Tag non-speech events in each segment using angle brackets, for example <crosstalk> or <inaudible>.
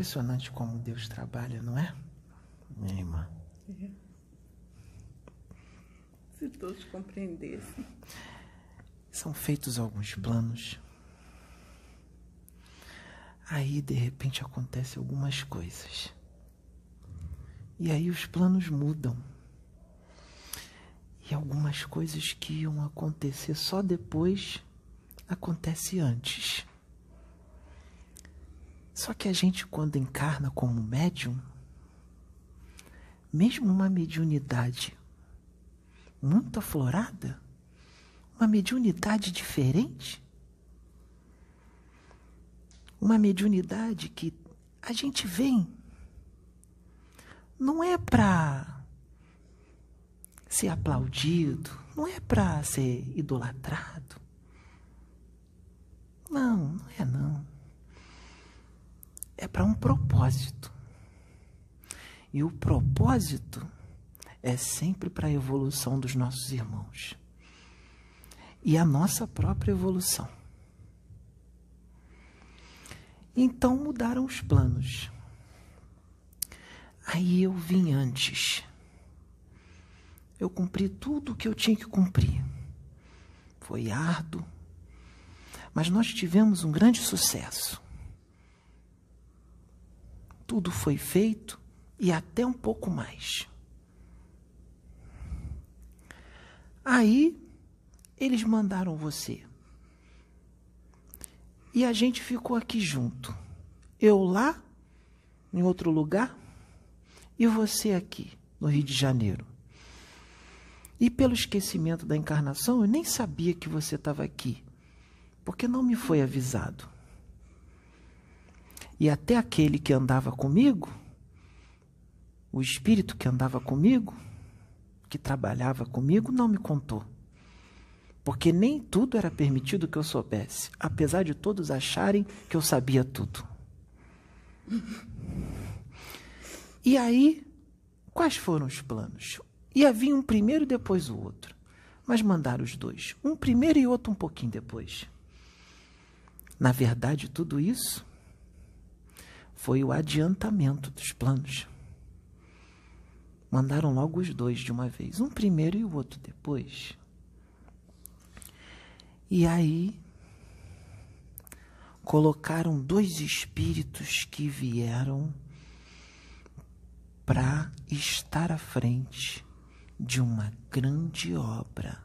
impressionante como Deus trabalha, não é? Minha irmã. É. Se todos compreendessem. São feitos alguns planos. Aí, de repente, acontecem algumas coisas. E aí os planos mudam. E algumas coisas que iam acontecer só depois acontece antes. Só que a gente quando encarna como médium, mesmo uma mediunidade muito aflorada, uma mediunidade diferente, uma mediunidade que a gente vem não é para ser aplaudido, não é para ser idolatrado. Não, não é não. É para um propósito. E o propósito é sempre para a evolução dos nossos irmãos e a nossa própria evolução. Então mudaram os planos. Aí eu vim antes. Eu cumpri tudo o que eu tinha que cumprir. Foi árduo, mas nós tivemos um grande sucesso. Tudo foi feito e até um pouco mais. Aí eles mandaram você. E a gente ficou aqui junto. Eu lá, em outro lugar, e você aqui, no Rio de Janeiro. E pelo esquecimento da encarnação, eu nem sabia que você estava aqui, porque não me foi avisado. E até aquele que andava comigo, o espírito que andava comigo, que trabalhava comigo, não me contou. Porque nem tudo era permitido que eu soubesse, apesar de todos acharem que eu sabia tudo. <laughs> E aí, quais foram os planos? Ia vir um primeiro e depois o outro. Mas mandaram os dois, um primeiro e outro um pouquinho depois. Na verdade, tudo isso foi o adiantamento dos planos. Mandaram logo os dois de uma vez, um primeiro e o outro depois. E aí colocaram dois espíritos que vieram para estar à frente de uma grande obra,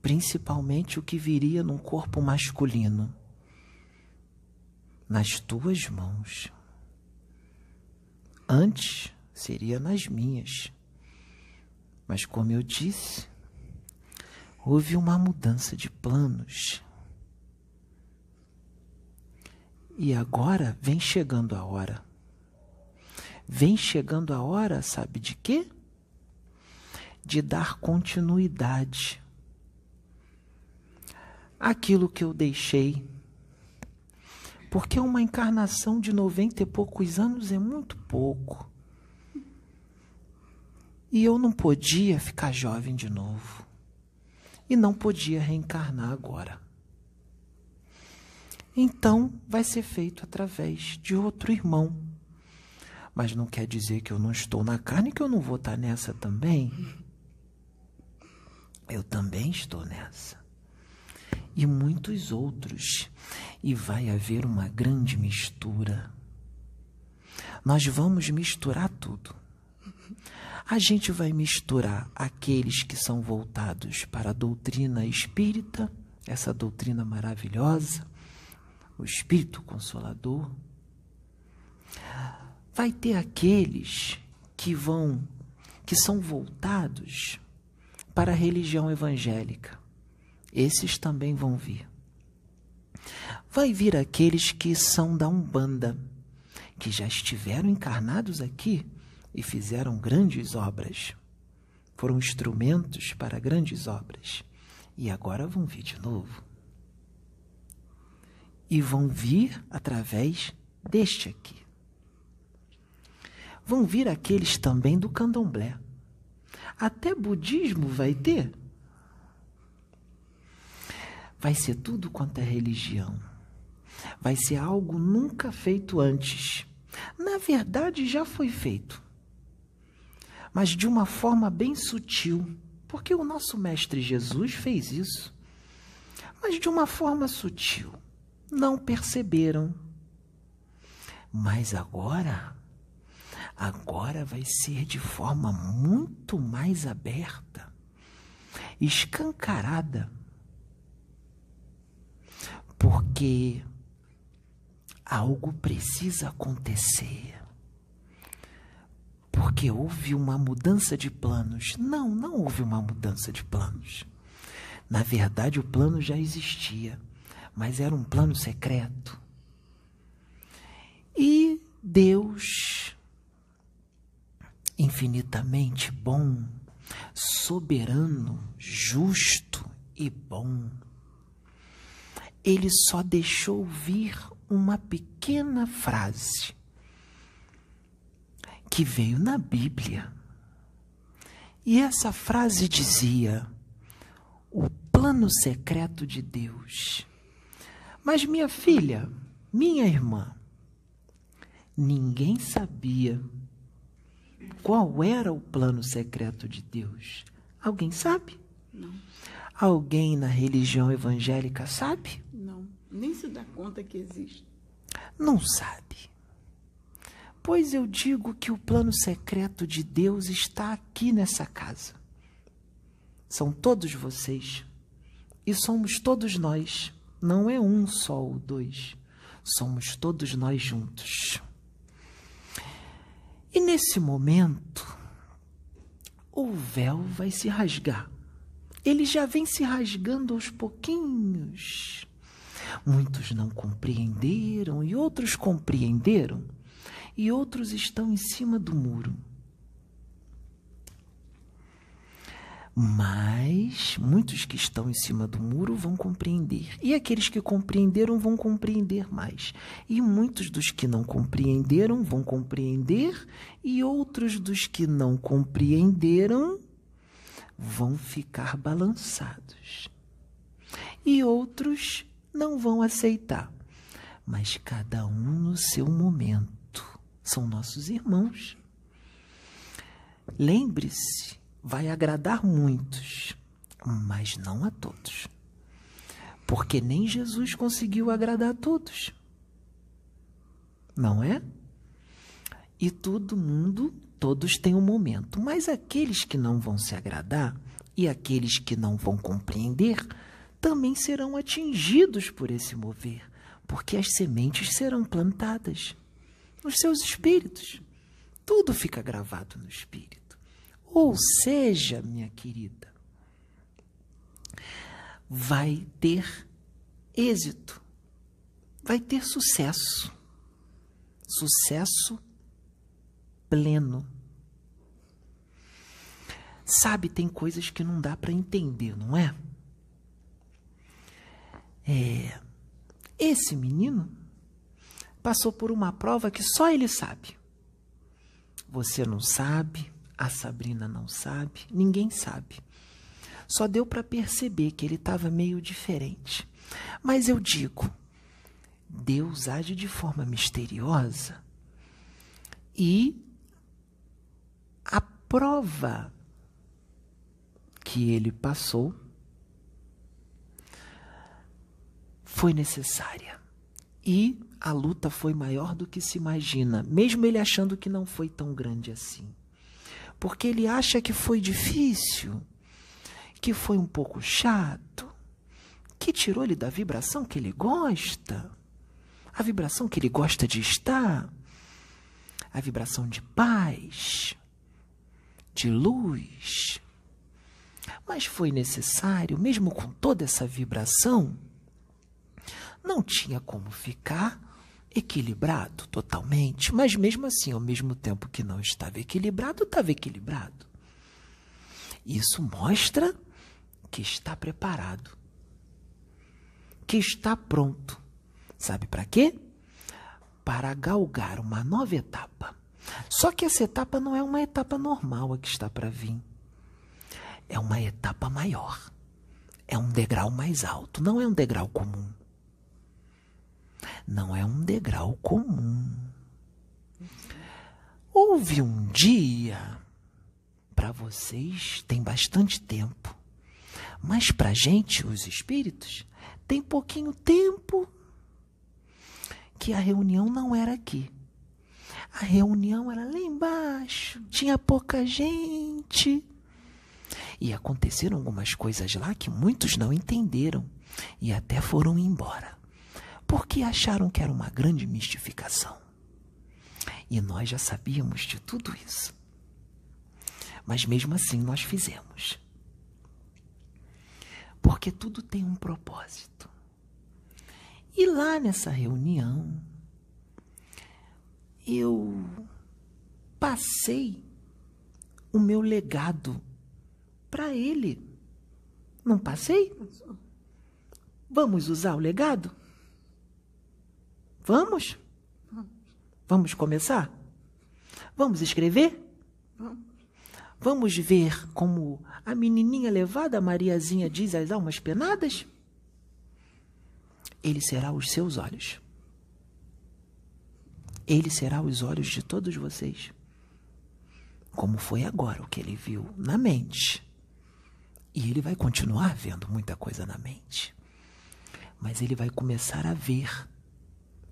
principalmente o que viria num corpo masculino, nas tuas mãos. Antes seria nas minhas, mas como eu disse, houve uma mudança de planos. E agora vem chegando a hora. Vem chegando a hora, sabe de quê? De dar continuidade àquilo que eu deixei. Porque uma encarnação de noventa e poucos anos é muito pouco. E eu não podia ficar jovem de novo e não podia reencarnar agora. Então, vai ser feito através de outro irmão. Mas não quer dizer que eu não estou na carne, que eu não vou estar nessa também. Eu também estou nessa. E muitos outros. E vai haver uma grande mistura. Nós vamos misturar tudo a gente vai misturar aqueles que são voltados para a doutrina espírita, essa doutrina maravilhosa, o Espírito Consolador. Vai ter aqueles que vão, que são voltados para a religião evangélica. Esses também vão vir. Vai vir aqueles que são da Umbanda, que já estiveram encarnados aqui e fizeram grandes obras. Foram instrumentos para grandes obras. E agora vão vir de novo. E vão vir através deste aqui. Vão vir aqueles também do candomblé. Até budismo vai ter. Vai ser tudo quanto é religião. Vai ser algo nunca feito antes. Na verdade, já foi feito, mas de uma forma bem sutil, porque o nosso Mestre Jesus fez isso, mas de uma forma sutil. Não perceberam. Mas agora, agora vai ser de forma muito mais aberta, escancarada. Porque algo precisa acontecer. Porque houve uma mudança de planos. Não, não houve uma mudança de planos. Na verdade, o plano já existia, mas era um plano secreto. E Deus, infinitamente bom, soberano, justo e bom, ele só deixou vir uma pequena frase que veio na Bíblia. E essa frase dizia: o plano secreto de Deus. Mas minha filha, minha irmã, ninguém sabia qual era o plano secreto de Deus. Alguém sabe? Não. Alguém na religião evangélica sabe? Nem se dá conta que existe. Não sabe. Pois eu digo que o plano secreto de Deus está aqui nessa casa. São todos vocês. E somos todos nós. Não é um só ou dois. Somos todos nós juntos. E nesse momento, o véu vai se rasgar. Ele já vem se rasgando aos pouquinhos. Muitos não compreenderam e outros compreenderam, e outros estão em cima do muro. Mas muitos que estão em cima do muro vão compreender. E aqueles que compreenderam vão compreender mais. E muitos dos que não compreenderam vão compreender. E outros dos que não compreenderam vão ficar balançados. E outros não vão aceitar. Mas cada um no seu momento. São nossos irmãos. Lembre-se, vai agradar muitos, mas não a todos. Porque nem Jesus conseguiu agradar a todos. Não é? E todo mundo, todos têm um momento, mas aqueles que não vão se agradar e aqueles que não vão compreender, também serão atingidos por esse mover, porque as sementes serão plantadas nos seus espíritos. Tudo fica gravado no espírito. Ou seja, minha querida, vai ter êxito, vai ter sucesso. Sucesso pleno. Sabe, tem coisas que não dá para entender, não é? É, esse menino passou por uma prova que só ele sabe. Você não sabe, a Sabrina não sabe, ninguém sabe. Só deu para perceber que ele estava meio diferente. Mas eu digo, Deus age de forma misteriosa e prova que ele passou foi necessária. E a luta foi maior do que se imagina, mesmo ele achando que não foi tão grande assim. Porque ele acha que foi difícil, que foi um pouco chato, que tirou ele da vibração que ele gosta, a vibração que ele gosta de estar, a vibração de paz, de luz. Mas foi necessário, mesmo com toda essa vibração, não tinha como ficar equilibrado totalmente, mas mesmo assim, ao mesmo tempo que não estava equilibrado, estava equilibrado. Isso mostra que está preparado, que está pronto. Sabe para quê? Para galgar uma nova etapa. Só que essa etapa não é uma etapa normal a que está para vir. É uma etapa maior. É um degrau mais alto, não é um degrau comum. não é um degrau comum. Houve um dia, para vocês tem bastante tempo, mas para gente, os espíritos, tem pouquinho tempo que a reunião não era aqui. A reunião era lá embaixo, tinha pouca gente. E aconteceram algumas coisas lá que muitos não entenderam e até foram embora, porque acharam que era uma grande mistificação. E nós já sabíamos de tudo isso. Mas mesmo assim nós fizemos. Porque tudo tem um propósito. E lá nessa reunião, eu passei o meu legado para ele. Não passei? Vamos usar o legado? Vamos? Vamos começar? Vamos escrever? Vamos ver como a menininha levada, Mariazinha, diz as almas penadas? Ele será os seus olhos. Ele será os olhos de todos vocês. Como foi agora o que ele viu na mente. E ele vai continuar vendo muita coisa na mente. Mas ele vai começar a ver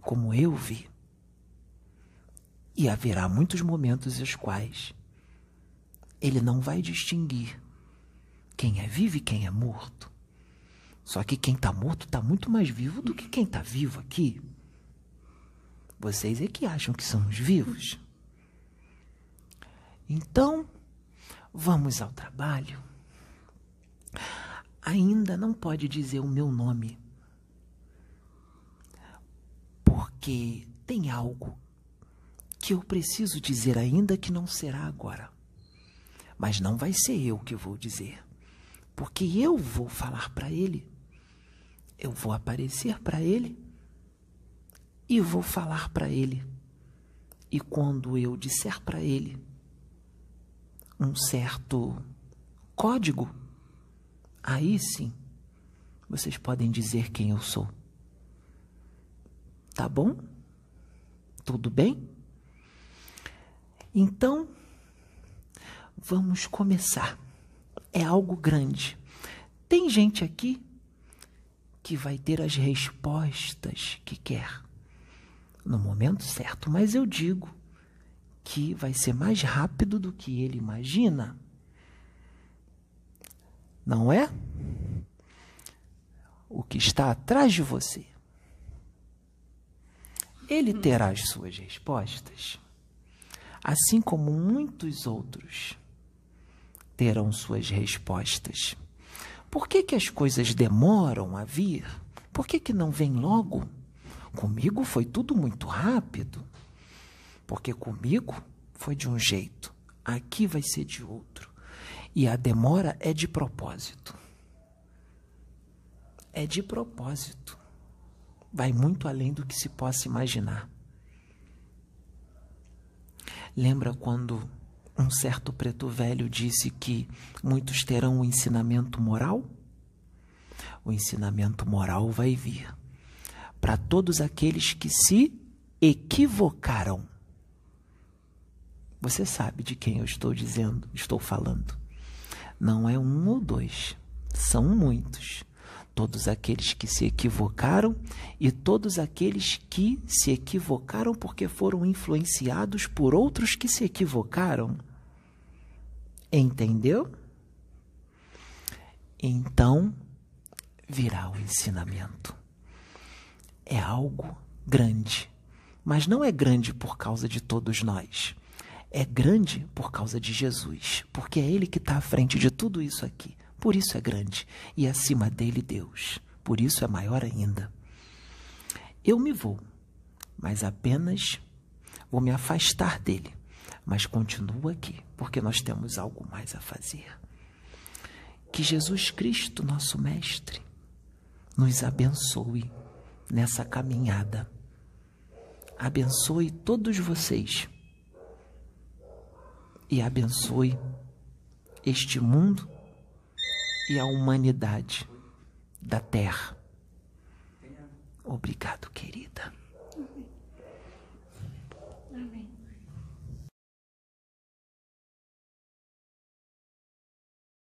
como eu vi. E haverá muitos momentos os quais ele não vai distinguir quem é vivo e quem é morto. Só que quem está morto está muito mais vivo do que quem está vivo aqui. Vocês é que acham que são os vivos. Então, vamos ao trabalho. Ainda não pode dizer o meu nome, porque tem algo que eu preciso dizer ainda que não será agora. Mas não vai ser eu que vou dizer, porque eu vou falar para ele, eu vou aparecer para ele e vou falar para ele. E quando eu disser para ele um certo código, aí sim vocês podem dizer quem eu sou. Tá bom? Tudo bem? Então, vamos começar. É algo grande. Tem gente aqui que vai ter as respostas que quer no momento certo, mas eu digo que vai ser mais rápido do que ele imagina. Não é? O que está atrás de você. Ele terá as suas respostas, assim como muitos outros terão suas respostas. Por que, que as coisas demoram a vir? Por que, que não vem logo? Comigo foi tudo muito rápido, porque comigo foi de um jeito, aqui vai ser de outro. E a demora é de propósito. É de propósito. Vai muito além do que se possa imaginar. Lembra quando um certo preto velho disse que muitos terão o um ensinamento moral? O ensinamento moral vai vir para todos aqueles que se equivocaram. Você sabe de quem eu estou dizendo, estou falando. Não é um ou dois, são muitos. Todos aqueles que se equivocaram e todos aqueles que se equivocaram porque foram influenciados por outros que se equivocaram. Entendeu? Então virá o ensinamento é algo grande. Mas não é grande por causa de todos nós. É grande por causa de Jesus, porque é Ele que está à frente de tudo isso aqui. Por isso é grande. E acima dele, Deus. Por isso é maior ainda. Eu me vou, mas apenas vou me afastar dele. Mas continuo aqui, porque nós temos algo mais a fazer. Que Jesus Cristo, nosso Mestre, nos abençoe nessa caminhada. Abençoe todos vocês e abençoe este mundo e a humanidade da Terra. Obrigado.